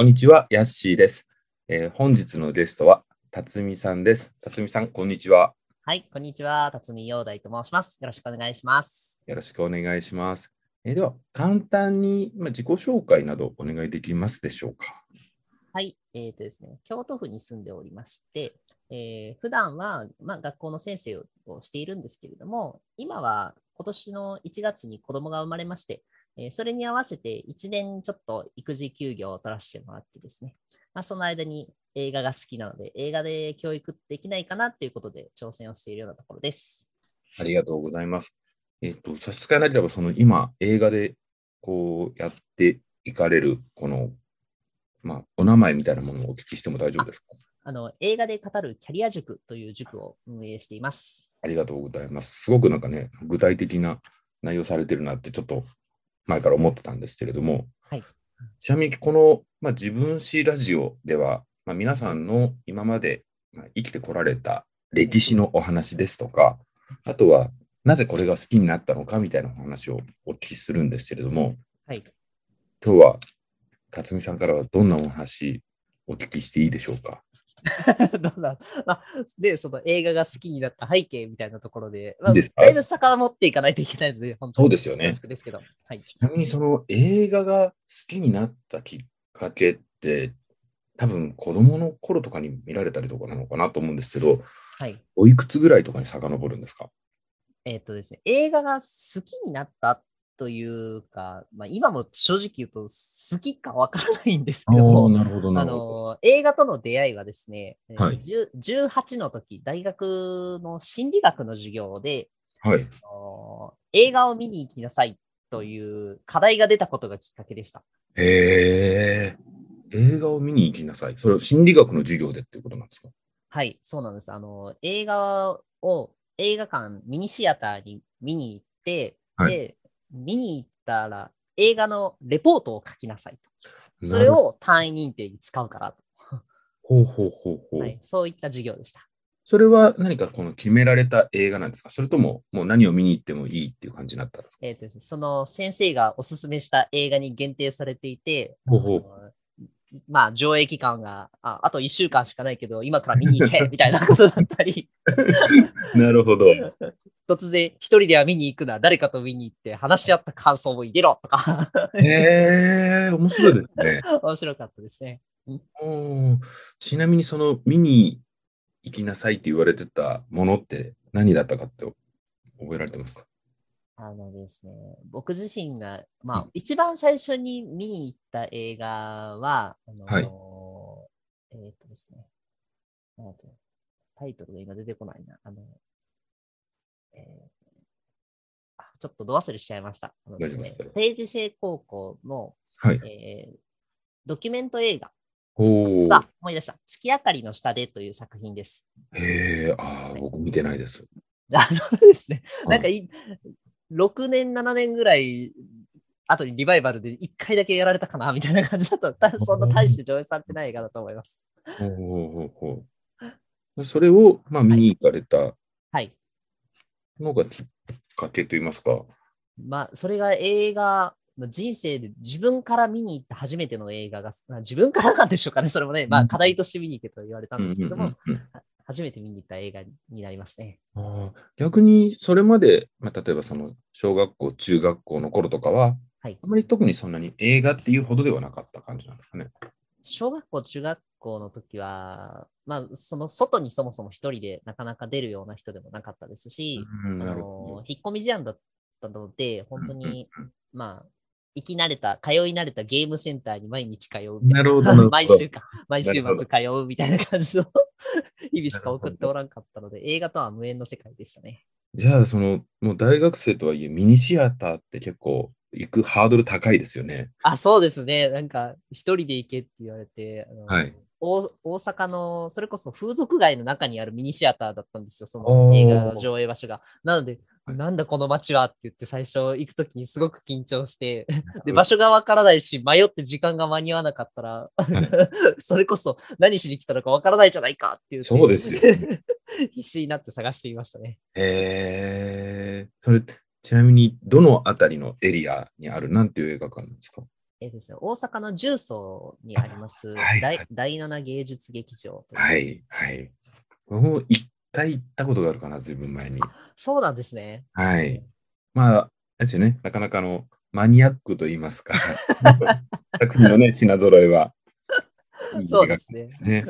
こんにちは、ヤッシーです。えー本日のゲストは、辰巳さんです。辰巳さん、こんにちは。はい、こんにちは。辰巳陽大と申します。よろしくお願いします。よろしくお願いします。えーでは、簡単に、まあ、自己紹介などお願いできますでしょうか？はい、えっ、とですね、京都府に住んでおりまして、えー普段は、まあ、学校の先生をしているんですけれども、今は今年の1月に子供が生まれまして、えーそれに合わせて1年ちょっと育児休業を取らせてもらってですね、まあ、その間に映画が好きなので、映画で教育できないかなっていうことで挑戦をしているようなところです。ありがとうございます。えっ、と、差し支えなければ、その今、映画でこうやっていかれる、この、まあ、お名前みたいなものをお聞きしても大丈夫ですか？あの映画で語るキャリア塾という塾を運営しています。ありがとうございます。すごくなんかね、具体的な内容されてるなって、ちょっと前から思ってたんですけれども、はいちなみにこの、まあ、自分史ラジオでは、まあ、皆さんの今まで、まあ、生きてこられた歴史のお話ですとか、あとはなぜこれが好きになったのかみたいなお話をお聞きするんですけれども、はい。今日は辰巳さんからはどんなお話お聞きしていいでしょうか？どうだ？あで、その映画が好きになった背景みたいなところで、まあ、だいぶ遡っていかないといけないので、本当にそうですよねですけど。はい。ちなみにその映画が好きになったきっかけって、多分子供の頃とかに見られたりとかなのかなと思うんですけど、はい。おいくつぐらいとかに遡るんですか？えっ、とですね、映画が好きになったというか、まあ、今も正直言うと好きかわからないんですけども、なるほどあの映画との出会いはですね、えーはい10 18の時、大学の心理学の授業で、はい。あの映画を見に行きなさいという課題が出たことがきっかけでした。へえ。映画を見に行きなさい。それは心理学の授業でっていうことなんですか？はい、そうなんです。あの、映画を映画館、ミニシアターに見に行って、はいで、見に行ったら映画のレポートを書きなさいと。それを単位認定に使うからほうほうほうほと、う。はい。そういった授業でした。それは何かこの決められた映画なんですか？それとももう何を見に行ってもいいっていう感じになったんですか？えーとその先生がおすすめした映画に限定されていて、ほうほうまあ、上映期間がああと1週間しかないけど、今から見に行けみたいなことだったり、なるほど。突然一人では見に行くな、誰かと見に行って話し合った感想を入れろとか、へえ、面白いですね。面白かったですね。おーちなみにその見に行きなさいって言われてたものって何だったかって覚えられてますか？あのですね、僕自身が、まあ、うん一番最初に見に行った映画は、あのはいえーっとですね、タイトルが今出てこないな。あの、えーあちょっとど忘れしちゃいました。あので定時制高校の、はい。えードキュメント映画おーあ、思い出した。月明かりの下でという作品です。へえ、ああ、僕見てないです。あ、そうですね。はいなんかい、6年、7年ぐらい後にリバイバルで1回だけやられたかなみたいな感じだと、たそんな大して上映されてない映画だと思います。ほうほうほうほうそれを、まあ、見に行かれたはい。のがきっかけといいますか。まあ、それが映画、人生で自分から見に行った初めての映画が、ま あ自分からなんでしょうかね。それもね、まうんあ、課題として見に行けと言われたんですけども、初めて見に行った映画になりますね。あー逆にそれまで、まあ、例えばその小学校、中学校の頃とかは、はいあまり特にそんなに映画っていうほどではなかった感じなんですかね。小学校、中学校の時は、まあ、その外にそもそも一人でなかなか出るような人でもなかったですし、うんあの引っ込み思案だったので、本当に、まあ、行き慣れた、通い慣れたゲームセンターに毎日通うど。なるほど。なるほど 毎週か、毎週末通うみたいな感じの 日々しか送っておらんかったので、映画とは無縁の世界でしたね。じゃあ、その、もう大学生とはいえ、ミニシアターって結構行くハードル高いですよね。あ、そうですね。なんか、一人で行けって言われて、あのはい大大阪の、それこそ風俗街の中にあるミニシアターだったんですよ、その映画の上映場所が。なので、はいなんだこの街はって言って最初行くときにすごく緊張して、で、場所がわからないし、迷って時間が間に合わなかったら、それこそ何しに来たのかわからないじゃないかっていう。そうですよ 必死になって探していましたね。へえ。それ、ちなみに、どのあたりのエリアにある、なんていう映画館なんですか？えーですね、大阪の重曹にあります、はいはい第第七芸術劇場という、はい、はい。もう一回行ったことがあるかな、ずいぶん前に。そうなんですね。はい。まあ、ですよね、なかなかのマニアックと言いますか、作品のね、品揃えは。いいそうですね。ね。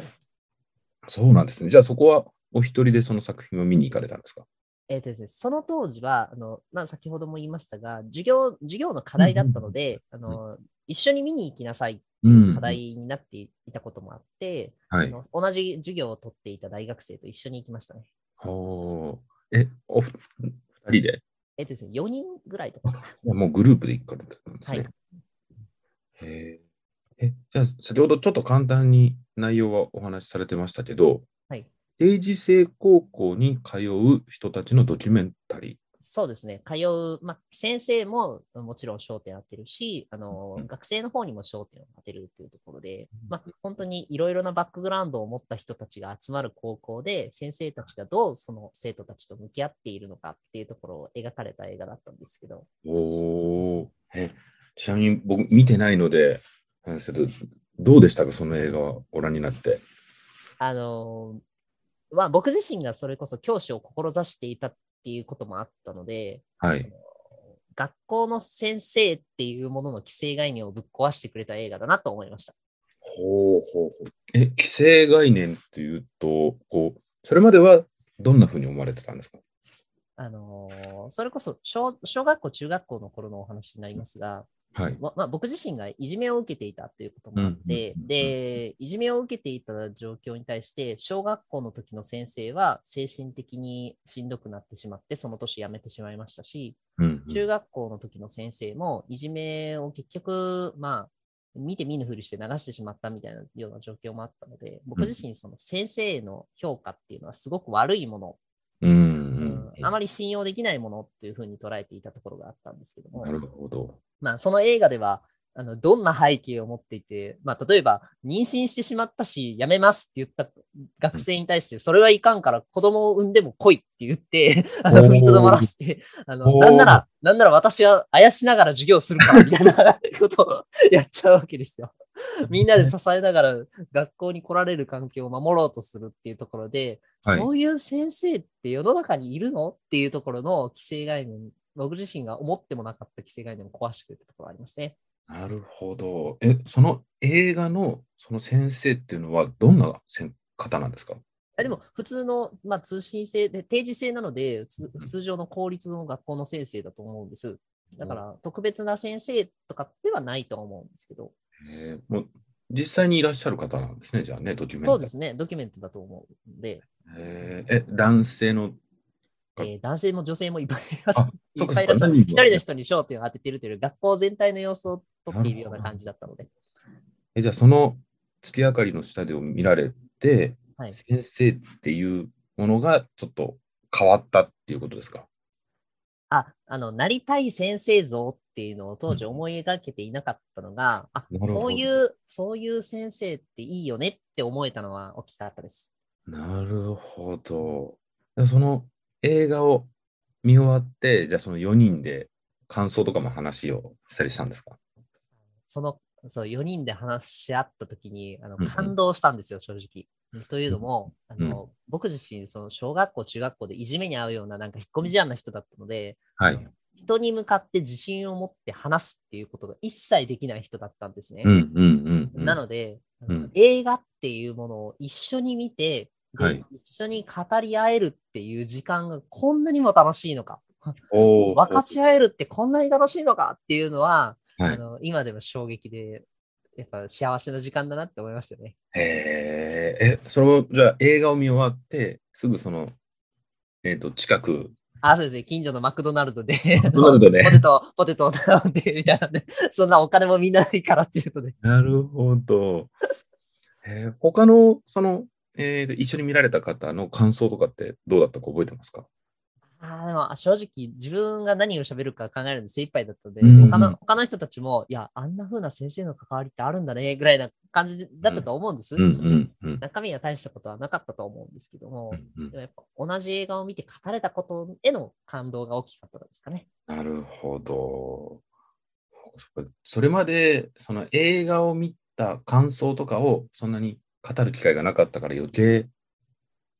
そうなんですね。じゃあそこはお一人でその作品を見に行かれたんですか？えーとですね、その当時は、あのまあ、先ほども言いましたが、授業授業の課題だったので、あの一緒に見に行きなさいっていう課題になっていたこともあって、はい。あの同じ授業を取っていた大学生と一緒に行きましたね。おーえ、おふ二人で？えっ、とですね、4人ぐらいだったかな。もうグループで行かれたんですね。はいえ、じゃあ先ほどちょっと簡単に内容はお話しされてましたけど、はい定時制高校に通う人たちのドキュメンタリそうですね、通う、まあ、先生ももちろん焦点当てるし、あのうん。学生の方にも焦点を当てるというところで、まあ、本当にいろいろなバックグラウンドを持った人たちが集まる高校で、先生たちがどうその生徒たちと向き合っているのかっていうところを描かれた映画だったんですけど、ー。おー。え、ちなみに僕見てないので、なんですけど、どうでしたか、その映画をご覧になって。あのまあ、僕自身がそれこそ教師を志していたっていうこともあったので、はい。学校の先生っていうものの規制概念をぶっ壊してくれた映画だなと思いました。ほうほうほう。え、規制概念っていうと、こう、それまではどんなふうに思われてたんですか？あのーそれこそ小小学校、中学校の頃のお話になりますが、はい。ままあ、僕自身がいじめを受けていたということもあって、うんで、いじめを受けていた状況に対して、小学校の時の先生は精神的にしんどくなってしまって、その年辞めてしまいましたし、うん中学校の時の先生もいじめを結局、まあ、見て見ぬふりして流してしまったみたいなような状況もあったので、僕自身、その先生への評価っていうのはすごく悪いもの、あまり信用できないものっていうふうに捉えていたところがあったんですけども。な、るほど。まあ、その映画では、あのどんな背景を持っていて、まあ、例えば、妊娠してしまったし、辞めますって言った学生に対して、それはいかんから子供を産んでも来いって言って、あの踏みとどまらせて、あのなんなら、なんなら私はあやしながら授業するから、みたいなことをやっちゃうわけですよ。みんなで支えながら学校に来られる環境を守ろうとするっていうところで、はい。そういう先生って世の中にいるのっていうところの規制概念、僕自身が思ってもなかった規制概念を壊してくれたところがありますね。なるほど。え、その映画のその先生っていうのはどんな方なんですか？あでも、普通の、まあ、通信制で、定時制なので、通常の公立の学校の先生だと思うんです。だから、特別な先生とかではないと思うんですけど、えーもう実際にいらっしゃる方なんですね、じゃあね、ドキュメンタリー。そうですね、ドキュメントだと思うんで、えー。え、男性の、えー男性も女性もいっぱいいます。あ いっぱいいらっしゃる。一人の人に焦点を当ててるという学校全体の様子を撮っているような感じだったので、えじゃあその月明かりの下でを見られて、はい。先生っていうものがちょっと変わったっていうことですか？あ、あの、なりたい先生像っていうのを当時思い描けていなかったのが、あなるほど。そういう、そういう先生っていいよねって思えたのは大きかったです。なるほど。でその映画を見終わって、じゃあその4人で感想とかも話をしたりしたんですか？その、そう、4人で話し合った時に、あの、うんうん感動したんですよ、正直。というのも、あの、僕自身、その、小学校、中学校でいじめに遭うような、なんか引っ込み思案な人だったので、はい。人に向かって自信を持って話すっていうことが一切できない人だったんですね。うんうんうんうん。なので、うん映画っていうものを一緒に見て、ではい。一緒に語り合えるっていう時間がこんなにも楽しいのか、分かち合えるってこんなに楽しいのかっていうのは、はい。あの今でも衝撃で、やっぱ幸せな時間だなって思いますよね。へえ、え、それを、じゃあ映画を見終わって、すぐその、えっ、と、近く、あ、そうですね。近所のマクドナルドで、マクドナルドで。ポテト、ポテトを頼んで、みたいな。んで、そんなお金もみんなないからっていうので。なるほど。えー。他の、その、えーと、一緒に見られた方の感想とかってどうだったか覚えてますか？あーでも正直、自分が何を喋るか考えるので精一杯だったので、うんうん他の他の人たちも、いや、あんな風な先生の関わりってあるんだね、ぐらいな感じだったと思うんです。中身は大したことはなかったと思うんですけども、うんうんでもやっぱ同じ映画を見て語れたことへの感動が大きかったですかね。なるほど。それまでその映画を見た感想とかをそんなに語る機会がなかったから余計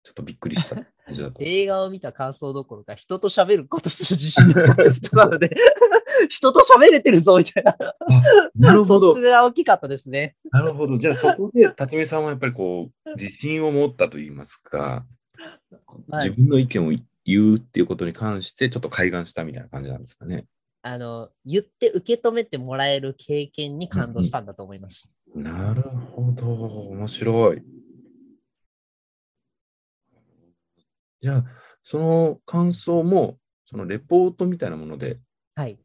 ちょっとびっくりした感じだと。映画を見た感想どころか、人と喋ることする自信がなかった人なので、人と喋れてるぞみたいな。なるほどそっち。が大きかったですね。なるほど。じゃあそこで辰巳さんはやっぱりこう自信を持ったといいますか、はい自分の意見を言うっていうことに関してちょっと開眼したみたいな感じなんですかね。あの、言って受け止めてもらえる経験に感動したんだと思います。なるほど。面白い。じゃあ、その感想も、そのレポートみたいなものではい。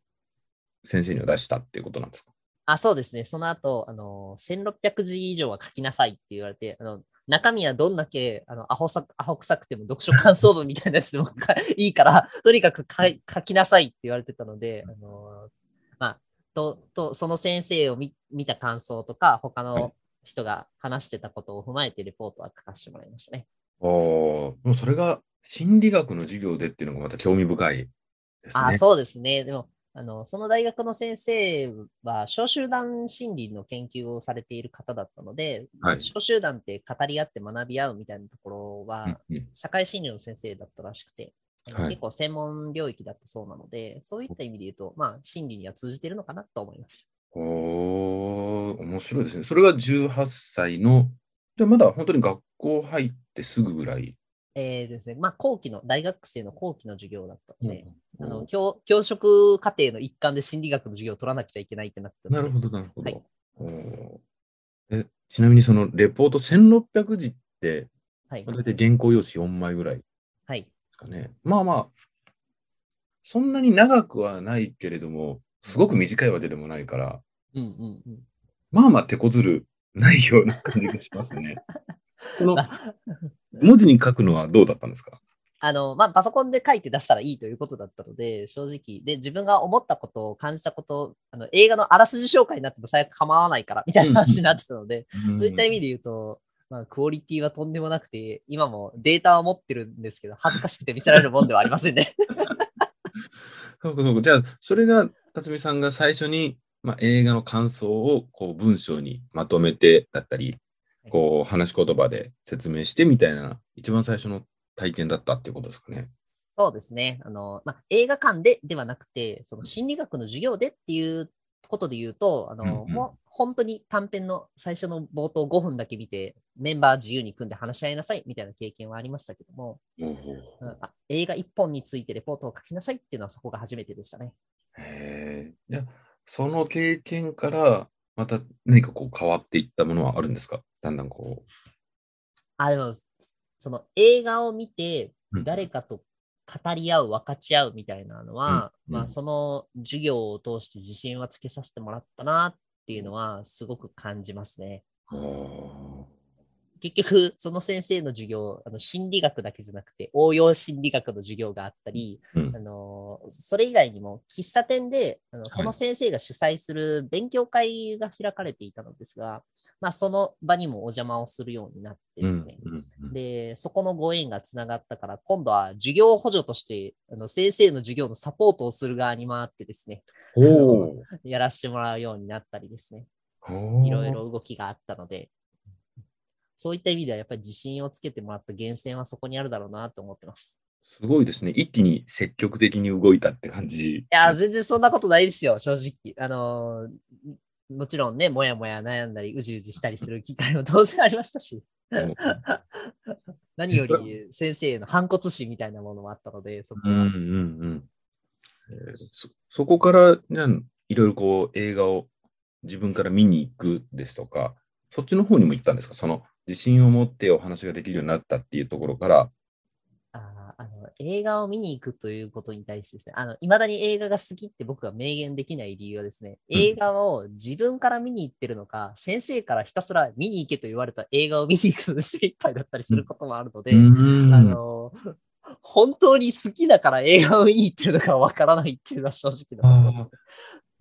先生には出したっていうことなんですか？あ、そうですね。その後、あの、1600字以上は書きなさいって言われて、あの、中身はどんだけ、あの、アホさ、アホ臭くても読書感想文みたいなやつでもかいいから、とにかく書きなさいって言われてたので、あの、まあ、と、と、その先生を見見た感想とか、他はいの人が話してたことを踏まえてレポートは書かせてもらいましたね。ああ、もうそれが心理学の授業でっていうのがまた興味深いですね。あ、そうですね。でも、あの、その大学の先生は、小集団心理の研究をされている方だったので、はい小集団って語り合って学び合うみたいなところは、社会心理の先生だったらしくて、はい結構専門領域だったそうなので、そういった意味で言うと、まあ、心理には通じているのかなと思います。おー、面白いですね。それが18歳の、じゃあまだ本当に学校入ってすぐぐらい？えーですね、まあ、後期の、大学生の後期の授業だったので、あのおー教教職課程の一環で心理学の授業を取らなくちゃいけないってなったなるほど、なるほど。はいちなみにそのレポート1600字って、大体原稿用紙4枚ぐらいではい。すかね。まあまあ、そんなに長くはないけれども、すごく短いわけでもないから、うんうんうん。まあまあ手こずるないような感じがしますね。その文字に書くのはどうだったんですか？あの、まあ、パソコンで書いて出したらいいということだったので、正直。で、自分が思ったことを感じたこと、あの、映画のあらすじ紹介になっても最悪構わないから、みたいな話になってたので、そういった意味で言うと、まあ、クオリティはとんでもなくて、今もデータは持ってるんですけど、恥ずかしくて見せられるもんではありませんね。そうかそうか。じゃあ、それが、辰巳さんが最初に、まあ、映画の感想をこう文章にまとめてだったり、こう話し言葉で説明してみたいな、一番最初の体験だったっていうことですかね。そうですね。あの、まあ、映画館でではなくて、その心理学の授業でっていうことで言うと、あの、うんうんもう本当に短編の最初の冒頭5分だけ見て、メンバー自由に組んで話し合いなさいみたいな経験はありましたけども、ほうんあ映画1本についてレポートを書きなさいっていうのはそこが初めてでしたね。へえ。その経験から、また何かこう変わっていったものはあるんですか？だんだんこあ、でも、その映画を見てうん。誰かと語り合う、分かち合うみたいなのは、まあ、うん。うんその授業を通して自信はつけさせてもらったなっていうのはすごく感じますね。結局、その先生の授業、あの心理学だけじゃなくて、応用心理学の授業があったり、ーうん。あのそれ以外にも喫茶店であのい。その先生が主催する勉強会が開かれていたのですが、まあ、その場にもお邪魔をするようになってですね、うんうんうん。で、そこのご縁がつながったから、今度は授業補助として、あの先生の授業のサポートをする側に回ってですね、やらせてもらうようになったりですね、いろいろ動きがあったので、そういった意味ではやっぱり自信をつけてもらった源泉はそこにあるだろうなと思ってます。すごいですね。一気に積極的に動いたって感じ。いや、全然そんなことないですよ、正直。あのーもちろんね、もやもや悩んだり、うじうじしたりする機会も当然ありましたし、うん何より先生の反骨心みたいなものもあったので、そこはうんうんうんえーそそこから、じゃあいろいろこう映画を自分から見に行くですとか、そっちの方にも行ったんですか？その自信を持ってお話ができるようになったっていうところから、あの映画を見に行くということに対してですね、あの、未だに映画が好きって僕が明言できない理由はですね、うん。映画を自分から見に行ってるのか、先生からひたすら見に行けと言われた映画を見に行くので精一杯だったりすることもあるので、うん。あの、本当に好きだから映画を見に行ってるのかわからないっていうのは正直なところ。あ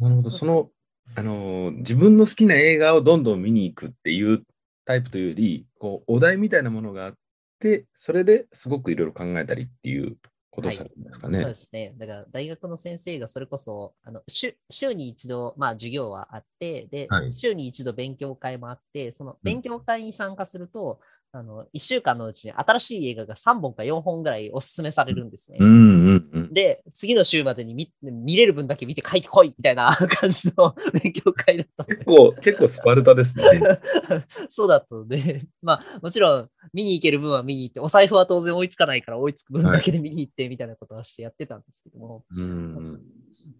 ーなるほど、その、あのー自分の好きな映画をどんどん見に行くっていうタイプというより、こう、お題みたいなものがあって、それですごくいろいろ考えたりっていうことをされるんですかそうね。ですね。だから大学の先生がそれこそ、あの週週に一度、まあ、授業はあって、で、はい週に一度勉強会もあって、そのうん勉強会に参加すると、あの1週間のうちに新しい映画が3本か4本ぐらいおすすめされるんですね。うんうんうん。で、次の週までに見見れる分だけ見て帰ってこいみたいな感じの勉強会だった結構、結構スパルタですね。そうだったので、まあ、もちろん見に行ける分は見に行って、お財布は当然追いつかないから追いつく分だけで見に行ってみたいなことはしてやってたんですけども、うん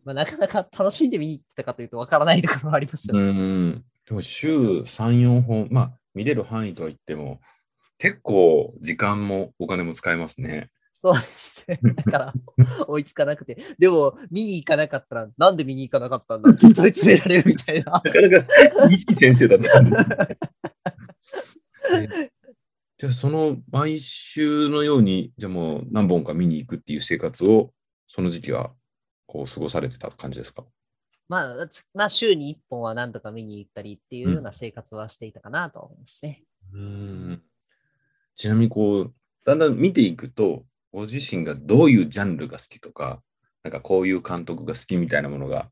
まあ、なかなか楽しんで見に行ってたかというとわからないところはありますようね。ん。でも週3、4本、まあ、見れる範囲とは言っても、結構時間もお金も使えますね。そうですね。だから、追いつかなくて。でも、見に行かなかったら、なんで見に行かなかったんだ？って問い詰められるみたいな。なかなかいい先生だったんですね。えじゃあ、その毎週のように、じゃあもう何本か見に行くっていう生活を、その時期はこう過ごされてた感じですか？まあ、つまあ、週に1本は何とか見に行ったりっていうような生活はしていたかなと思いますね。うんちなみにこう、だんだん見ていくと、ご自身がどういうジャンルが好きとか、なんかこういう監督が好きみたいなものが、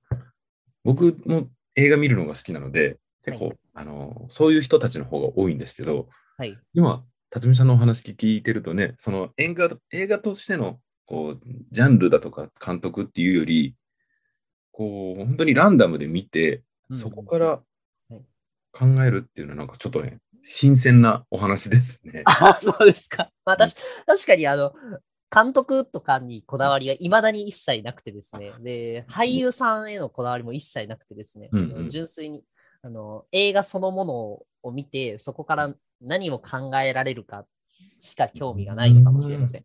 僕も映画見るのが好きなので、結構、はいあの、そういう人たちの方が多いんですけど、はい。今、辰巳さんのお話聞いてるとね、その映画映画としてのこうジャンルだとか監督っていうより、こう本当にランダムで見て、うん。そこからはい。考えるっていうのはなんかちょっとね、新鮮なお話ですね。あ、そうですか。まあ、確確かに、あの、監督とかにこだわりが未だに一切なくてですね。で、俳優さんへのこだわりも一切なくてですね。うんうん純粋にあの映画そのものを見て、そこから何を考えられるかしか興味がないのかもしれません。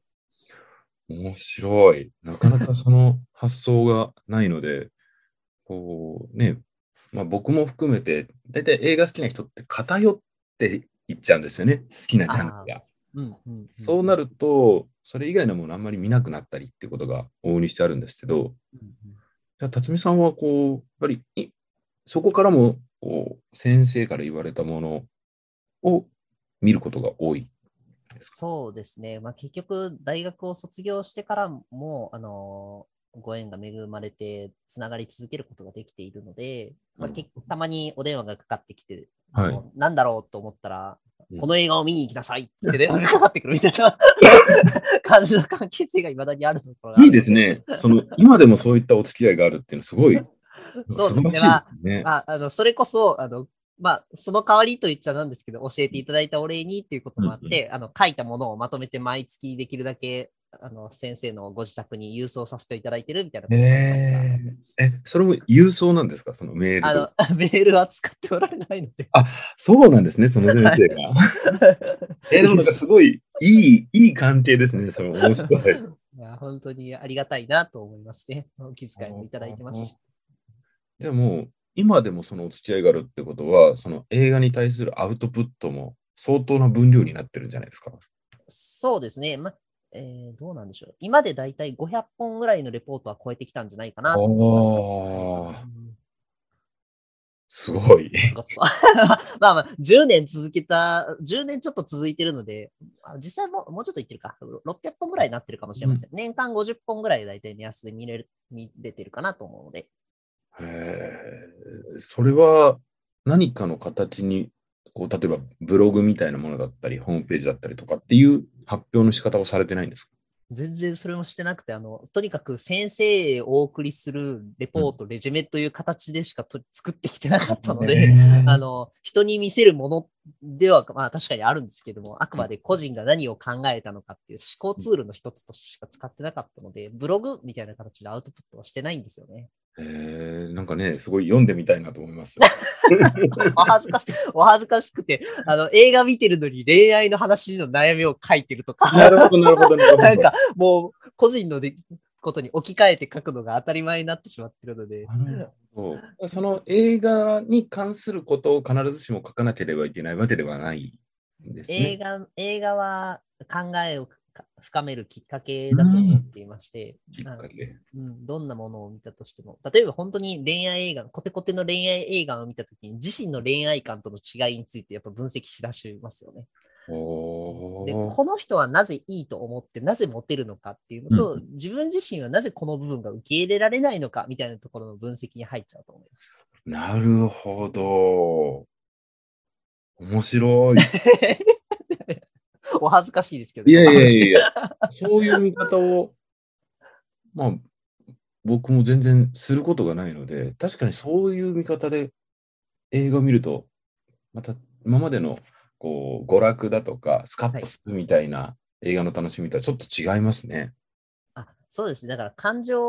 面白い。なかなかその発想がないので、こうね、まあ、僕も含めて、大体映画好きな人って偏っていっちゃうんですよね。好きなジャンルが。うんうんうんそうなると、それ以外のものあんまり見なくなったりっていうことが往々にしてあるんですけど、うんうんじゃあ、辰巳さんはこう、やっぱりいそこからもこう先生から言われたものを見ることが多いですか？そうですね。まあ、結局、大学を卒業してからも、あのご縁が恵まれて、つながり続けることができているので、まあ、たまにお電話がかかってきて、はいなんだろうと思ったら、うんこの映画を見に行きなさいって電話がかかってくるみたいな 感じの関係性がいまだにあるところがいいです。ね。その今でもそういったお付き合いがあるっていうのはすごいそうですねすね。ああのそれこそ、あのまあ、その代わりと言っちゃなんですけど、教えていただいたお礼にっていうこともあって、あの書いたものをまとめて毎月できるだけあの先生のご自宅に郵送させていただいてるみたいなえーえ、それも郵送なんですか？そのメールとあのメールは使っておられないので。そうなんですね、その先生が。えーでもなんかすごいいい、いい関係ですね、その面白い。いや本当にありがたいなと思いますね。お気遣いもいただいてますし。でも、今でもそのお付き合いがあるってことは、その映画に対するアウトプットも相当な分量になってるんじゃないですか？そうですね。まえーどうなんでしょう。今でだいたい500本ぐらいのレポートは超えてきたんじゃないかなと思います。すごい。まあまあ、10年続けた、10年ちょっと続いてるので、あ実際ももうちょっといってるか、600本ぐらいになってるかもしれません。年間50本ぐらい大体目安で見れる見れてるかなと思うので。へーそれは何かの形に、こう例えばブログみたいなものだったり、ホームページだったりとかっていう発表の仕方をされてないんですか？全然それもしてなくて、あの、とにかく先生へお送りするレポート、レジュメという形でしかと作ってきてなかったので、あの、人に見せるものでは、まあ確かにあるんですけども、あくまで個人が何を考えたのかっていう思考ツールの一つとしてしか使ってなかったので、ブログみたいな形でアウトプットはしてないんですよね。へーなんかね、すごい読んでみたいなと思います。お恥ずかし、お恥ずかしくて、あの、映画見てるのに恋愛の話の悩みを書いてるとか、なるほど、なるほど、なるほど。なんかもう個人のでことに置き換えて書くのが当たり前になってしまってるので、なるほどその映画に関することを必ずしも書かなければいけないわけではないんですね。映画、映画は考えをか深めるきっかけだと思っていまして、きっかけ。うん、どんなものを見たとしても、例えば本当に恋愛映画、コテコテの恋愛映画を見たときに、自身の恋愛観との違いについてやっぱ分析しだしますよね。で、この人はなぜいいと思って、なぜモテるのかっていうのと、う自分自身はなぜこの部分が受け入れられないのかみたいなところの分析に入っちゃうと思います。なるほど。面白い。お恥ずかしいですけど。いやいやいやいや、そういう見方を、まあ、僕も全然することがないので、確かにそういう見方で映画を見ると、また今までのこう娯楽だとか、スカッとするみたいな映画の楽しみとはちょっと違いますね。あそうですね。だから感情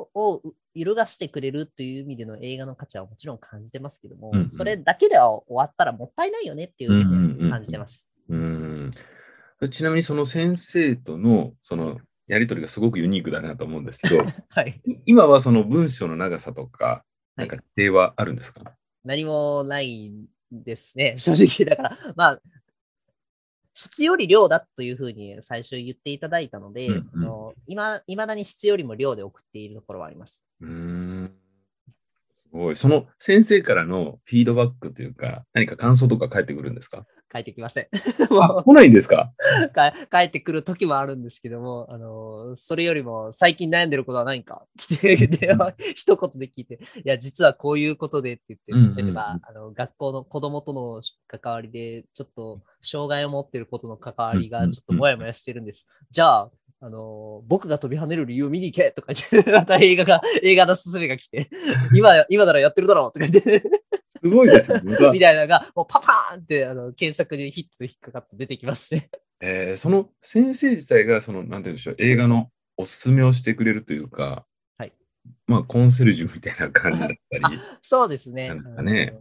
を揺るがしてくれるという意味での映画の価値はもちろん感じてますけども、うんうんそれだけでは終わったらもったいないよねっていう感じてます。うん。ちなみにその先生とのそのやりとりがすごくユニークだなと思うんですけど、はい。今はその文章の長さとか、はいなんか規定はあるんですか、何もないんですね。正直。だから、まあ、質より量だというふうに最初言っていただいたので、うんうんまだに質よりも量で送っているところはあります。うーん。すごい。その先生からのフィードバックというか、何か感想とか返ってくるんですか？帰ってきません。あ、来ないんですか？か帰ってくる時もあるんですけども、あの、それよりも最近悩んでることは何か？って一言で聞いて、いや、実はこういうことでって言って、うんうんうん。例えば、あの、学校の子供との関わりで、ちょっと障害を持ってることの関わりがちょっともやもやしてるんです。じゃあ、あの、僕が飛び跳ねる理由を見に行けとか言って、また映画が、映画の勧めが来て、今、今ならやってるだろうとか言って、すごいですね。みたいなのが、もうパパーンって、あの、検索でヒットで引っかかって出てきますね。えーその先生自体が、その、なんて言うんでしょう、映画のおすすめをしてくれるというか、はい。まあ、コンセルジュみたいな感じだったり。そうですね。なんかね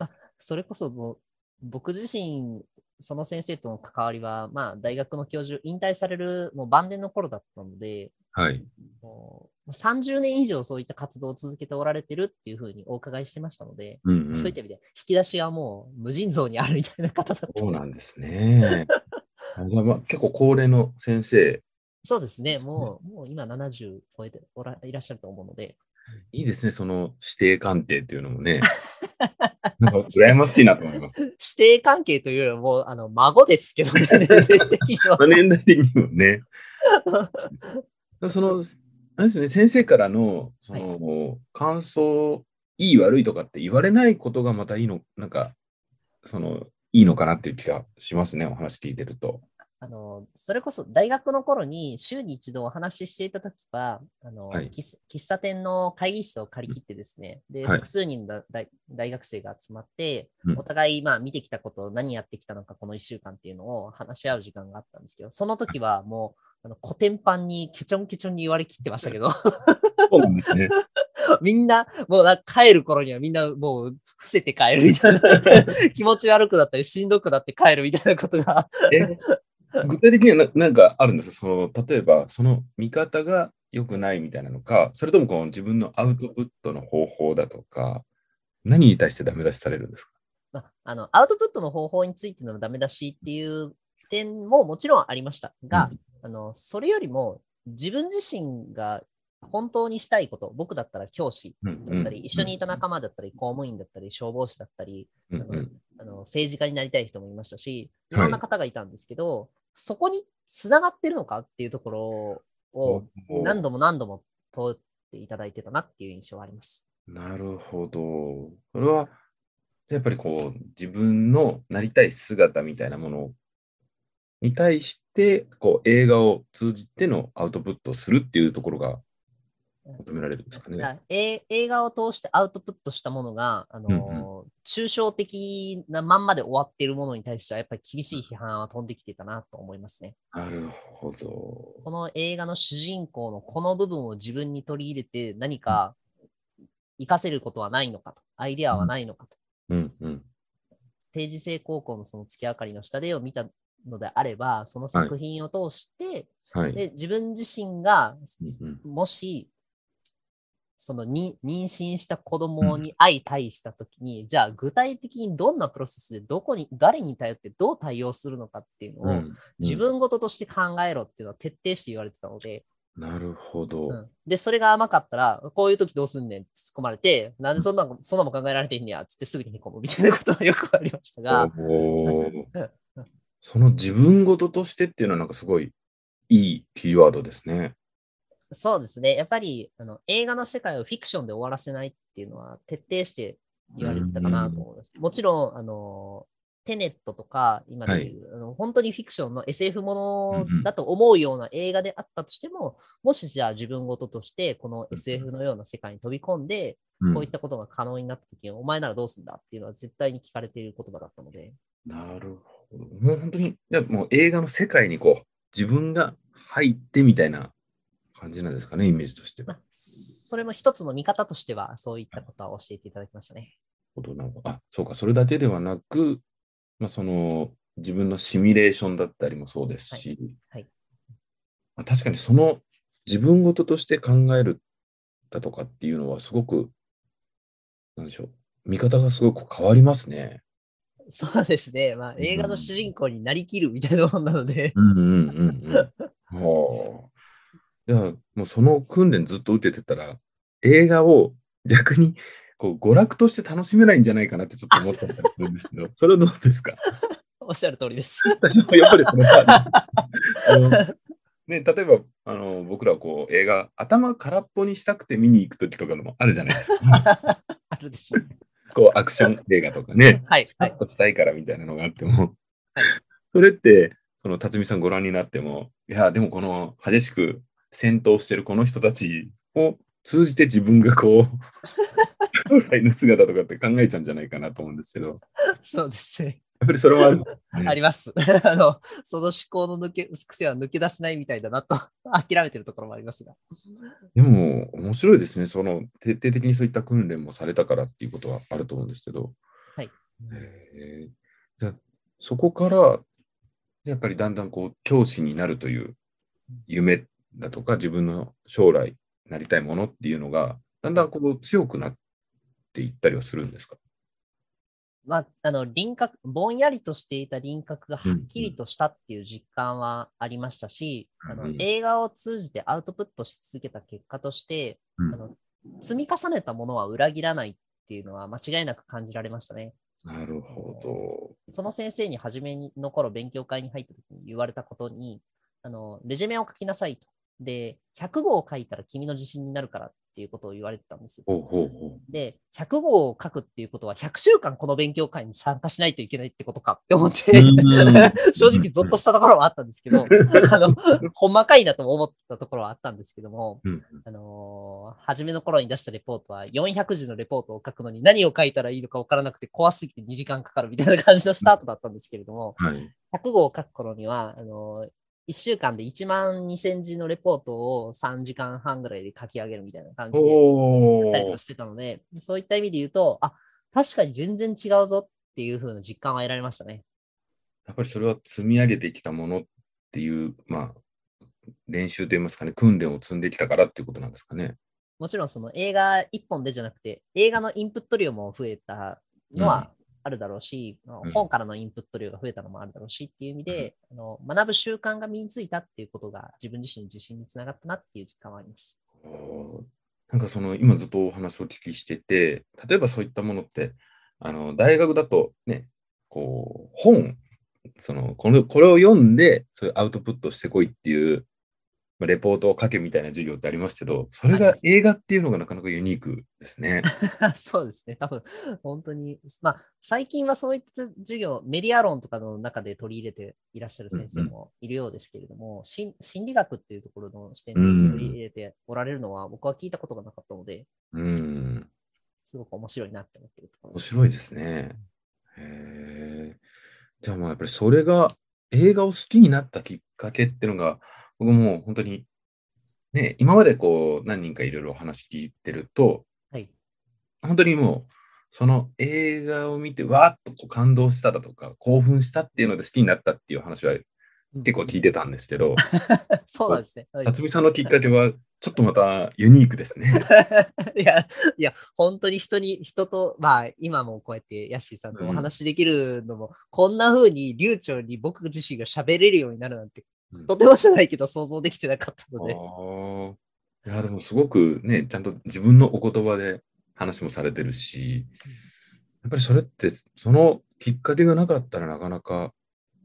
あそれこそもう、僕自身、その先生との関わりは、まあ、大学の教授、引退されるもう晩年の頃だったので、はい。もう30年以上そういった活動を続けておられてるっていうふうにお伺いしてましたので、うん、うん。そういった意味で、引き出しはもう無尽蔵にあるみたいな方だったそうなんですね。まあ結構高齢の先生、そうですね。もう、もう今70超えておらいらっしゃると思うので、いいですね、その指定鑑定っていうのもね。なんか羨ましいなと思います。指定関係というよりも、あの、孫ですけどね、年齢的にはまあ年代的にもね。その、あれですよね、先生からの、その、感想、いい悪いとかって言われないことがまたいいの、なんか、その、いいのかなっていう気がしますね、お話聞いてると。あの、それこそ大学の頃に週に一度お話ししていたときは、あの、はい。喫喫茶店の会議室を借り切ってですね、で、はい。複数人の大大学生が集まって、うん。お互い、まあ、見てきたこと、何やってきたのか、この1週間っていうのを話し合う時間があったんですけど、その時はもう、あの、コテンパンにケチョンケチョンに言われきってましたけど、そうなんですね。みんな、もうな帰る頃にはみんなもう伏せて帰るみたいな、気持ち悪くなったりしんどくなって帰るみたいなことが。え？具体的にはななんかあるんですかその例えば、その見方が良くないみたいなのか、それともこの自分のアウトプットの方法だとか、何に対してダメ出しされるんですか？まあ、あの、アウトプットの方法についてのダメ出しっていう点ももちろんありましたが、あの、それよりも自分自身が本当にしたいこと、僕だったら教師うんだったり、一緒にいた仲間だったり、公務員だったり、消防士だったり、うんうん。あの政治家になりたい人もいましたし、いろんな方がいたんですけど、そこに繋がってるのかっていうところをお何度も何度も通っていただいてたなっていう印象はあります。なるほど。それは、やっぱりこう、自分のなりたい姿みたいなものに対して、こう、映画を通じてのアウトプットをするっていうところが求められるんですかね。映画を通してアウトプットしたものが、あのーうん抽象的なまんまで終わっているものに対しては、やっぱり厳しい批判は飛んできていたなと思いますね。なるほど。この映画の主人公のこの部分を自分に取り入れて何か活かせることはないのかと、アイデアはないのかと。うんうん。定時制高校のその月明かりの下でを見たのであれば、その作品を通して、はい。で自分自身がうんうんもし、そのに妊娠した子供に相対したときに、じゃあ具体的にどんなプロセスでどこに、誰に頼ってどう対応するのかっていうのを、うん。自分ごととして考えろっていうのは徹底して言われてたので、なるほど。うん。で、それが甘かったら、こういう時どうすんねんって突っ込まれて、なんでそんなの、そんなもん考えられてんねや、つってすぐにへこむみたいなことはよくありましたが、その自分事としてっていうのはなんかすごいいいキーワードですね。そうですね。やっぱりあの映画の世界をフィクションで終わらせないっていうのは徹底して言われてたかなと思います。もちろん、あの、テネットとか、今でいう、はい、あの本当にフィクションの SF ものだと思うような映画であったとしても、もしじゃあ自分事としてこの SF のような世界に飛び込んで、うん、こういったことが可能になった時に、お前ならどうすんだっていうのは絶対に聞かれている言葉だったので。なるほど。もう本当に、いやもう映画の世界にこう、自分が入ってみたいな感じなんですかね、イメージとしては。それも一つの見方としては、そういったことは教えていただきましたね。あ、そうか、それだけではなく、まあ、その自分のシミュレーションだったりもそうですし、はいはい、まあ、確かにその自分事として考えるだとかっていうのはすごく、なんでしょう、見方がすごく変わりますね。そうですね。まあ、映画の主人公になりきるみたいなもんなので。うんうんうんうん。はあ。いや、もうその訓練ずっと受けてたら、映画を逆にこう娯楽として楽しめないんじゃないかなってちょっと思ったりするんですけど、それはどうですか？おっしゃる通りです。やっぱりそのさ、ね、例えばあの僕らはこう映画、頭空っぽにしたくて見に行くときとかのもあるじゃないですか。あるでしょう。こうアクション映画とかね、はい、スカッとしたいからみたいなのがあっても、はい、それって、その辰巳さんご覧になっても、いや、でもこの激しく戦闘してるこの人たちを通じて自分がこう、将来の姿とかって考えちゃうんじゃないかなと思うんですけど。そうですね。やっぱりそれもある、ね、あります。あの、その思考の抜け癖は抜け出せないみたいだなと諦めてるところもありますが。でも、面白いですね。その、徹底的にそういった訓練もされたからっていうことはあると思うんですけど。はい。えー、じゃそこから、やっぱりだんだんこう、教師になるという夢だとか、自分の将来なりたいものっていうのが、だんだんこう強くなっていったりはするんですか？まあ、あの輪郭、ぼんやりとしていた輪郭がはっきりとしたっていう実感はありましたし、うんうん、あの映画を通じてアウトプットし続けた結果として、うん、あの積み重ねたものは裏切らないっていうのは間違いなく感じられましたね。なるほど。その先生に初めの頃勉強会に入った時に言われたことに、あのレジュメを書きなさいと。で、100号を書いたら君の自信になるからっていうことを言われてたんですよ。ほうほうほう。で、100号を書くっていうことは、100週間この勉強会に参加しないといけないってことかって思って 正直ゾッとしたところはあったんですけど、あの、ほんまかいなと思ったところはあったんですけども、うん、あのー、初めの頃に出したレポートは、400字のレポートを書くのに何を書いたらいいのか分からなくて怖すぎて2時間かかるみたいな感じのスタートだったんですけれども、はい、100号を書く頃には、あのー1週間で1万2000字のレポートを3時間半ぐらいで書き上げるみたいな感じでやったりとかしてたので、そういった意味で言うと、あ、確かに全然違うぞっていう風な実感は得られましたね。やっぱりそれは積み上げてきたものっていう、まあ、練習といいますかね、訓練を積んできたからっていうことなんですかね。もちろんその映画1本でじゃなくて、映画のインプット量も増えたのはあるだろうし、うん、本からのインプット量が増えたのもあるだろうしっていう意味で、うん、あの学ぶ習慣が身についたっていうことが自分自身の自信につながったなっていう実感はあります。なんかその今ずっとお話をお聞きしてて、例えばそういったものって、あの大学だとね、こう本、そのこのこれを読んで、そういうアウトプットしてこいっていうレポートを書けみたいな授業ってありますけど、それが映画っていうのがなかなかユニークですね。そうですね。多分、本当に、まあ、最近はそういった授業、メディア論とかの中で取り入れていらっしゃる先生もいるようですけれども、うんうん、心理学っていうところの視点で取り入れておられるのは、僕は聞いたことがなかったので、うん、すごく面白いなって思ってるところ面白いですね。へじゃあまあやっぱりそれが映画を好きになったきっかけっていうのが、僕も本当に、ね、今までこう何人かいろいろお話聞いてると、はい、本当にもう、その映画を見て、わーっとこう感動しただとか、興奮したっていうので好きになったっていう話は結構聞いてたんですけど、そうなんですね。辰巳さんのきっかけは、ちょっとまたユニークですね。いや、いや、本当に人に、人と、まあ、今もこうやってヤッシーさんとお話できるのも、うん、こんな風に流暢に僕自身が喋れるようになるなんて、とてもじゃないけど想像できてなかったので。いや、でもすごくね、ちゃんと自分のお言葉で話もされてるし、やっぱりそれって、そのきっかけがなかったらなかなか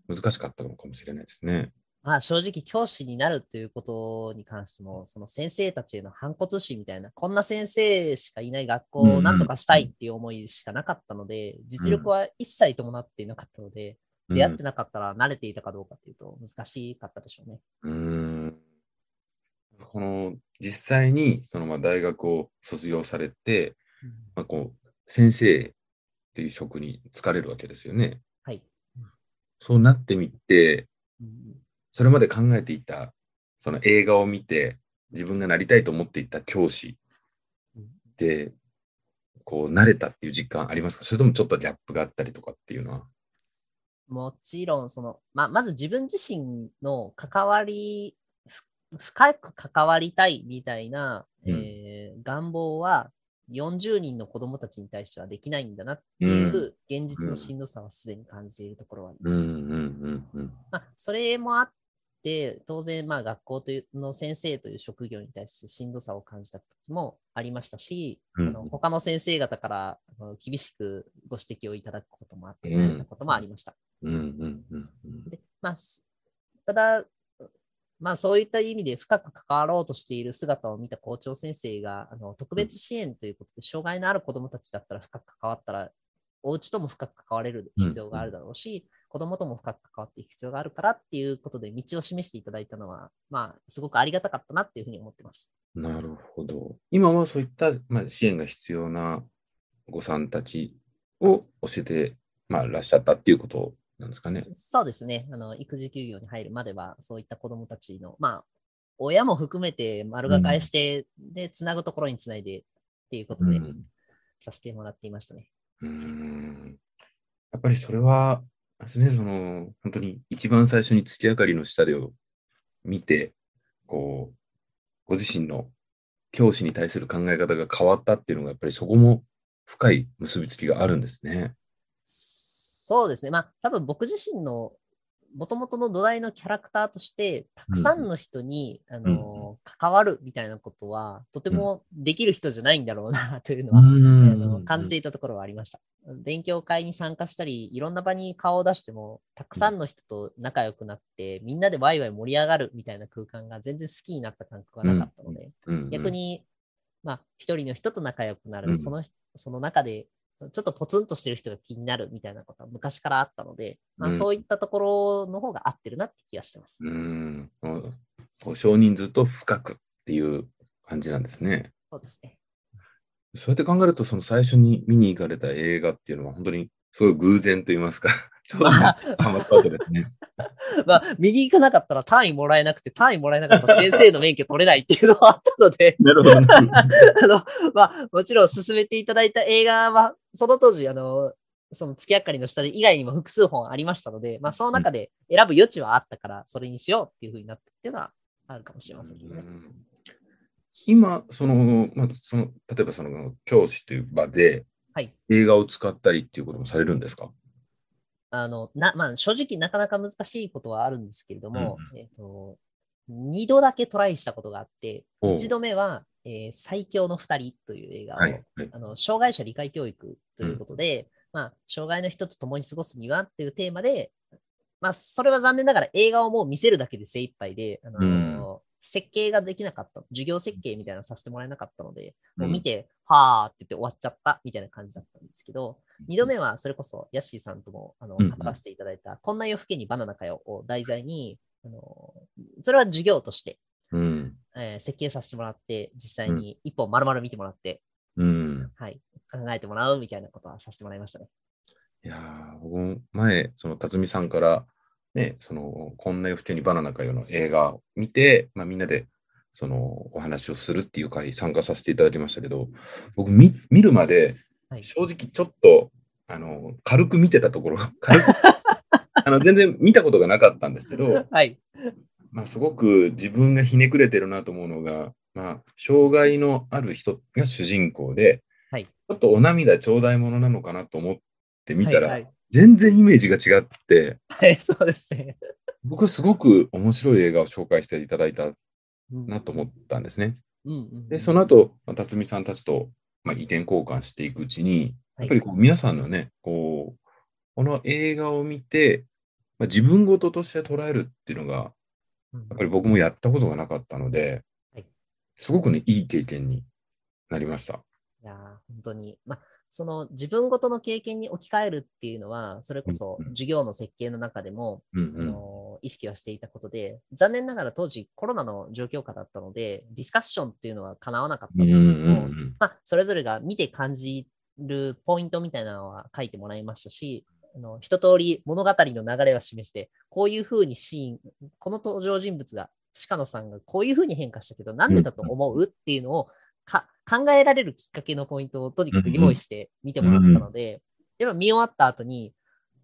難しかったのかもしれないですね。まあ正直教師になるということに関しても、その先生たちへの反骨心みたいな、こんな先生しかいない学校をなんとかしたいっていう思いしかなかったので、実力は一切伴っていなかったので、出会ってなかったら慣れていたかどうかっていうと難しかったでしょうね。うん。この実際にそのまあ大学を卒業されて、まあ、こう先生っていう職に就かれるわけですよね。はい。そうなってみて、うんそれまで考えていたその映画を見て自分がなりたいと思っていた教師でこう慣れたっていう実感ありますか？それともちょっとギャップがあったりとかっていうのは？もちろん、その、まあ、まず自分自身の関わり、ふ深く関わりたいみたいな、うん。えー願望は40人の子供たちに対してはできないんだなっていう現実のしんどさはすでに感じているところはあります。まあ、それもあって、当然、まあ、学校というの先生という職業に対してしんどさを感じた時もありましたし、うん。あの他の先生方から厳しくご指摘をいただくこともあって、うん。慣れたこともありました。うんうんうんうんでまあ、すただ、まあ、そういった意味で深く関わろうとしている姿を見た校長先生が、あの特別支援ということで、障害のある子どもたちだったら深く関わったら、お家とも深く関われる必要があるだろうし、子どもとも深く関わっていく必要があるからっていうことで、道を示していただいたのは、まあ、すごくありがたかったなっていうふうに思ってます。なるほど。今はそういった、まあ、支援が必要なお子さんたちを教えて、まあ、らっしゃったっていうことなんですかね。そうですね。あの、育児休業に入るまでは、そういった子どもたちの、まあ、親も含めて丸が返して、で、つなぐところにつないでっていうことで、うんさせてもらっていましたね。うーんやっぱりそれは、ですね、その、本当に一番最初に月明かりの下でを見て、こう、ご自身の教師に対する考え方が変わったっていうのが、やっぱりそこも深い結びつきがあるんですね。そうですね。まあ、多分僕自身の、もともとの土台のキャラクターとして、たくさんの人に、あの、関わるみたいなことは、とてもできる人じゃないんだろうな、というのは、あの感じていたところはありました。勉強会に参加したり、いろんな場に顔を出しても、たくさんの人と仲良くなって、みんなでワイワイ盛り上がるみたいな空間が全然好きになった感覚がなかったので、うん。逆、に、まあ、一人の人と仲良くなる、うん。その人その中で、ちょっとポツンとしてる人が気になるみたいなことは昔からあったので、まあ、うんそういったところの方が合ってるなって気がしてます。うん、う少人数と深くっていう感じなんですね。そうですね。そうやって考えると、その最初に見に行かれた映画っていうのは、本当にすごい偶然と言いますか、ちょうどハマったわけですね。まあ、見に行かなかったら単位もらえなくて、単位もらえなかったら先生の免許取れないっていうのはあったので、なるほど、なるほど。あの、まあ、もちろん進めていただいた映画は、その当時、あの、その月明かりの下で以外にも複数本ありましたので、まあ、その中で選ぶ余地はあったから、それにしようっていうふうになったっていうのはあるかもしれませんけどね。うん今、その、まあ、その、例えばその教師という場ではい。映画を使ったりっていうこともされるんですか？あの、な、まあ、正直なかなか難しいことはあるんですけれども、えっ、と、二度だけトライしたことがあって、おう。一度目は、えー最強の二人という映画を、はい。はい。あの、障害者理解教育ということで、まあ、障害の人と共に過ごすにはっていうテーマで、まあ、それは残念ながら映画をもう見せるだけで精一杯で、あのうん。設計ができなかった、授業設計みたいなのさせてもらえなかったので、もう見うんて、はーって言って終わっちゃったみたいな感じだったんですけど、二度目はそれこそヤッシーさんともあのうんうん。語らせていただいた、こんな夜更けにバナナかよを題材に、あのそれは授業として、うん。えー設計させてもらって、実際に一本丸々見てもらって、うん。はい、考えてもらうみたいなことはさせてもらいましたね。いやー僕も前、その辰巳さんから、ね、その、こんな夜更けにバナナかよの映画を見て、まあ、みんなで、その、お話をするっていう会参加させていただきましたけど、僕見、見るまで、はい、正直ちょっと、あの、軽く見てたところ、軽く、あの、全然見たことがなかったんですけど、はい。まあ、すごく自分がひねくれてるなと思うのが、まあ、障害のある人が主人公で、はいちょっとお涙ちょうだいものなのかなと思って見たら、はいはい全然イメージが違って、はい、そうですね。僕はすごく面白い映画を紹介していただいたうんなと思ったんですね。うんうんで、その後、まあ辰巳さんたちと、まあ、意見交換していくうちに、やっぱりこう皆さんのね、こう、この映画を見て、まあ、自分事として捉えるっていうのが、うん。やっぱり僕もやったことがなかったのではい、すごくね、いい経験になりました。いやー本当に、まあ、その自分ごとの経験に置き換えるっていうのは、それこそうんうん。授業の設計の中でも、あうんうん。の意識はしていたことで、残念ながら当時コロナの状況下だったので、ディスカッションっていうのは叶わなかったうんんですけども、うんうん。まあ、それぞれが見て感じるポイントみたいなのは書いてもらいましたし、あの一通り物語の流れを示して、こういうふうにシーン、この登場人物が、鹿野さんがこういうふうに変化したけど、なんでだと思うっていうのをか考えられるきっかけのポイントをとにかく用意して見てもらったので、やっぱ見終わった後に、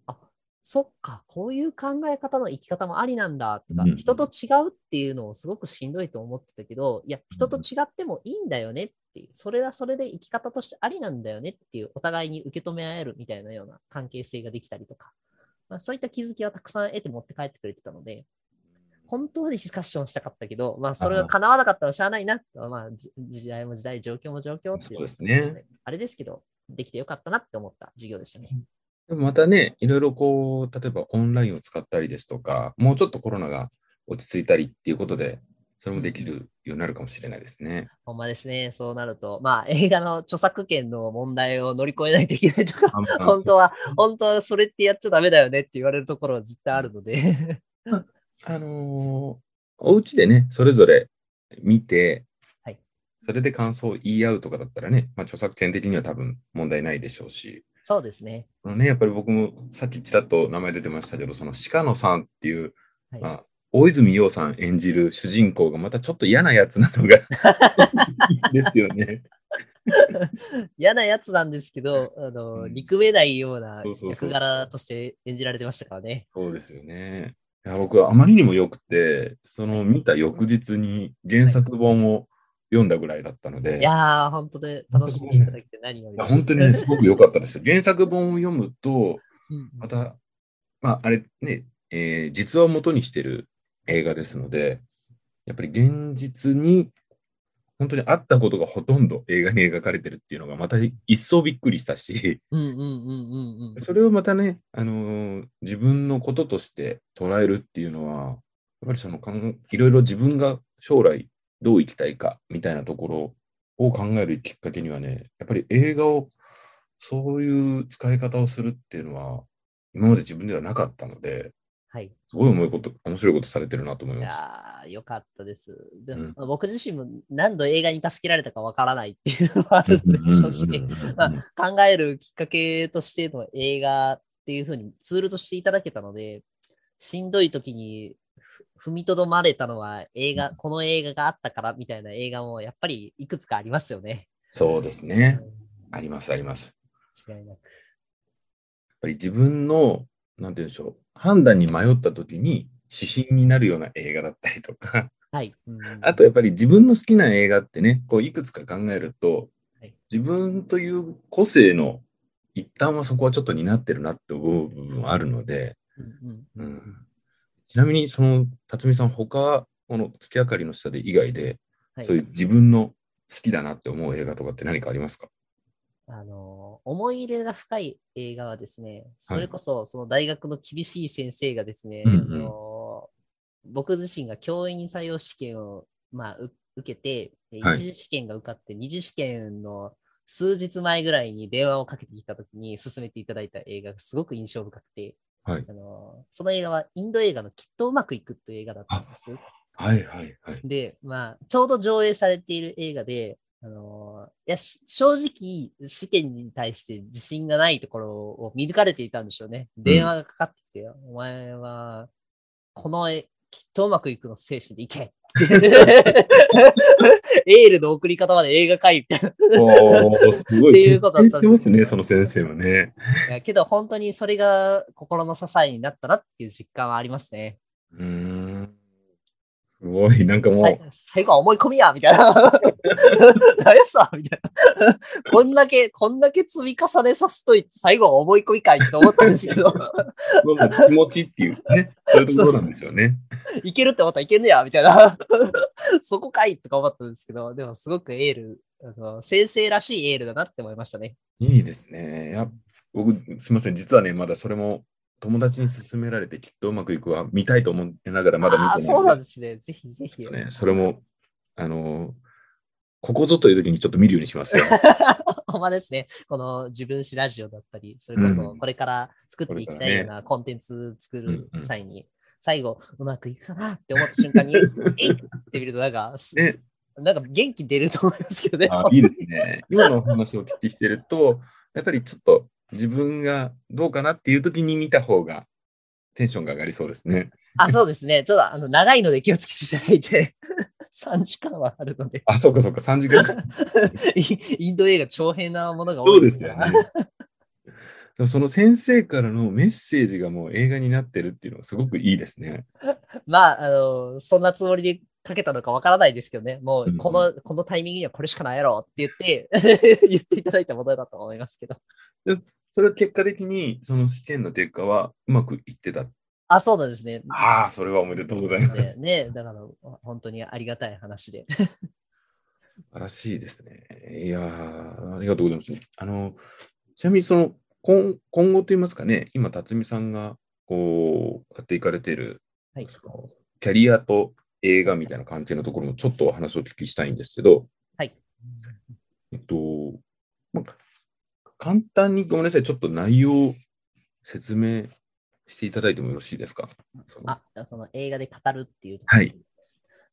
あそっか、こういう考え方の生き方もありなんだとか、うん。人と違うっていうのをすごくしんどいと思ってたけど、いや、人と違ってもいいんだよねっていう、それはそれで生き方としてありなんだよねっていう、お互いに受け止め合えるみたいなような関係性ができたりとか、まあ、そういった気づきはたくさん得て持って帰ってくれてたので、本当はディスカッションしたかったけど、まあ、それが叶わなかったらしゃあないな、まあ、じ時代も時代、状況も状況っていうですね。あれですけど、できてよかったなって思った授業でしたね。でもまたね、いろいろこう、例えばオンラインを使ったりですとか、もうちょっとコロナが落ち着いたりっていうことで、それもできるようになるかもしれないですね。ほんまですね。そうなると、まあ、映画の著作権の問題を乗り越えないといけないとか、本当は、本当はそれってやっちゃダメだよねって言われるところは絶対あるので。あのーお家でね、それぞれ見て、はいそれで感想を言い合うとかだったらね、まあ、著作権的には多分問題ないでしょうし、そうですね。あのね、やっぱり僕もさっきちらっと名前出てましたけど、その鹿野さんっていう、はいまあ、大泉洋さん演じる主人公がまたちょっと嫌なやつなのがいい ですよね。嫌なやつなんですけど、あの、うん憎めないような役柄として演じられてましたからね。そうですよね。いや僕はあまりにも良くて、その見た翌日に原作本を読んだぐらいだったので、いやー、本当で楽しんでいただけて何より本当にね、すごく良かったですよ。原作本を読むと、うんまた、まあ、あれね、えー実話を元にしてる映画ですので、やっぱり現実に本当にあったことがほとんど映画に描かれてるっていうのがまた一層びっくりしたし。それをまたね、あのー自分のこととして捉えるっていうのは、やっぱりそのかんいろいろ自分が将来どう生きたいかみたいなところを考えるきっかけにはね、やっぱり映画をそういう使い方をするっていうのは、今まで自分ではなかったので、はい。すごい重いこと、面白いことされてるなと思いいます。やー、よかったです。でもうんまあ僕自身も何度映画に助けられたかわからないっていうのもあるので、正直。まあ考えるきっかけとしての映画っていうふうにツールとしていただけたので、しんどい時にふ踏みとどまれたのは映画、この映画があったからみたいな映画もやっぱりいくつかありますよね。そうですね。あります、あります。うん違いなく。やっぱり自分の、なんて言うんでしょう、判断に迷った時に指針になるような映画だったりとか、はい。うん。あとやっぱり自分の好きな映画ってね、こういくつか考えるとはい、自分という個性の一端はそこはちょっと担ってるなって思う部分はあるので、うんうん。うん。ちなみにその辰巳さん、他、この月明かりの下で以外で、はい。そういう自分の好きだなって思う映画とかって何かありますか？あの思い入れが深い映画はですね、それこそその大学の厳しい先生がですね、あの僕自身が教員採用試験を、まあ、う受けて、一次試験が受かって、二次試験の数日前ぐらいに電話をかけてきたときに勧めていただいた映画がすごく印象深くて、はい。あのその映画はインド映画のきっとうまくいくという映画だったんです。はいはいはい。で、まあ、ちょうど上映されている映画で、あのいやし正直、試験に対して自信がないところを見抜かれていたんでしょうね。電話がかかってきて、お前は、この絵、きっとうまくいくの精神でいけ エールの送り方まで映画かいみたいな。すごい。っていうことだったしてますね、その先生はね。いやけど、本当にそれが心の支えになったなっていう実感はありますね。うーん。すごい、なんかもう、はい、最後は思い込みやみたいな。何やさみたいな。こんだけ、こんだけ積み重ねさせといて、最後は思い込みかいって思ったんですけど、気持ちっていうね、そういうところなんでしょうね。いけるって思ったらいけんねやみたいな。そこかいとか思ったんですけど、でもすごくエール、あの先生らしいエールだなって思いましたね。いいですね。いや僕、すみません、実はね、まだそれも友達に勧められてきっとうまくいくわ、見たいと思いながらまだ見てないああ、そうなんですね。ぜひぜひ。ね。それも、あの、ここぞという時にちょっと見るようにしますよ。ほんまですね。この自分史ラジオだったり、それこうそんこれから作っていきたいようなコンテンツ作る際に、最後うまくいくかなって思った瞬間に、えいって見るとなんか、すね、なんか元気出ると思いますけどね。あいいですね。今のお話を聞きしてると、やっぱりちょっと自分がどうかなっていう時に見た方がテンションが上がりそうですね。あ、そうですね。ちょっとあの長いので気をつけていただいて、3時間はあるので、あ、そうかそうか、3時間。イインド映画長編なものが多そいうですよね。でもその先生からのメッセージがもう映画になってるっていうのはすごくいいですね。まあ、あの、そんなつもりでかけたのかわからないですけどね、もうんううんこの、このタイミングにはこれしかないやろって言って、言っていただいたものだと思いますけど。それは結果的にその試験の結果はうまくいってた。あ、そうなんですね。ああ、それはおめでとうございます。ねね、だから本当にありがたい話で。素晴らしいですね。いやー、ありがとうございます。あの、ちなみにその今今後といいますかね、今、辰巳さんがこうやっていかれている、はい。キャリアと映画みたいな関係のところもちょっとお話をお聞きしたいんですけど、はい。えっと、まあ、簡単にごめんなさい、ちょっと内容を説明していただいてもよろしいですか？そのあ、その映画で語るっていうところはい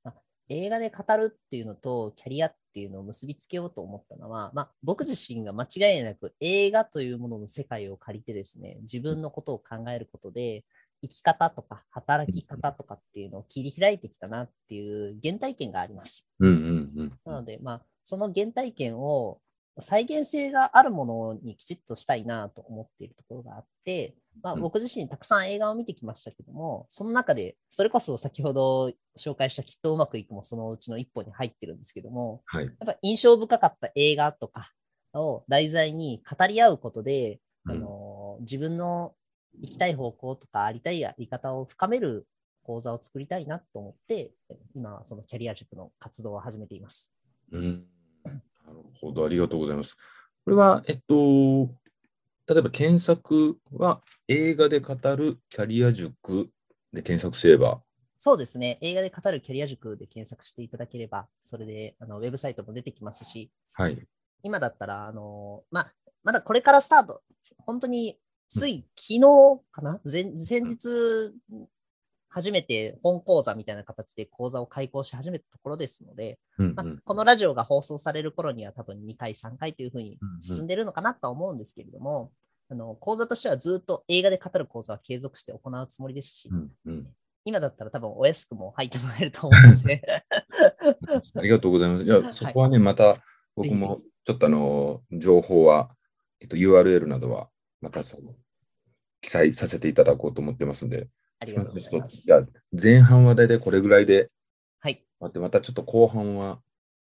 まあ映画で語るっていうのとキャリアっていうのを結びつけようと思ったのは、まあ、僕自身が間違いなく映画というものの世界を借りてですね、自分のことを考えることで、生き方とか働き方とかっていうのを切り開いてきたなっていう原体験があります。うんうんうん。なので、まあ、その原体験を再現性があるものにきちっとしたいなと思っているところがあって、まあ、うん僕自身たくさん映画を見てきましたけども、その中で、それこそ先ほど紹介したきっとうまくいくもそのうちの一本に入ってるんですけども、はい。やっぱ印象深かった映画とかを題材に語り合うことで、うんあの自分の行きたい方向とかありたいやり方を深める講座を作りたいなと思って、今はそのキャリア塾の活動を始めています。うん。ほど、ありがとうございます。これは、えっと、例えば検索は映画で語るキャリア塾で検索すれば、そうですね。映画で語るキャリア塾で検索していただければ、それであのウェブサイトも出てきますし、はい。今だったら、あのまあ、まだこれからスタート、本当につい昨日かな、前先日、初めて本講座みたいな形で講座を開講し始めたところですので、まあうん。うんこのラジオが放送される頃には多分2回、3回というふうにうんうん。進んでるのかなとは思うんですけれども、あの講座としてはずっと映画で語る講座は継続して行うつもりですし、うんうん。今だったら多分お安くも入ってもらえると思うので、ありがとうございます。じゃあ、そこはね、また僕もちょっとあの、情報は、えっと、URL などは、またその、記載させていただこうと思ってますので、ありがとうございます。じゃあ、前半は大体これぐらいで、はい。またまたちょっと後半は、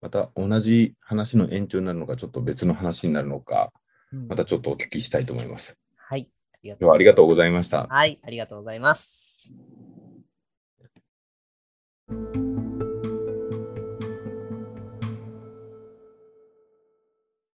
また同じ話の延長になるのか、ちょっと別の話になるのか、うんまたちょっとお聞きしたいと思います。はい。今日はありがとうございました。はい、ありがとうございます。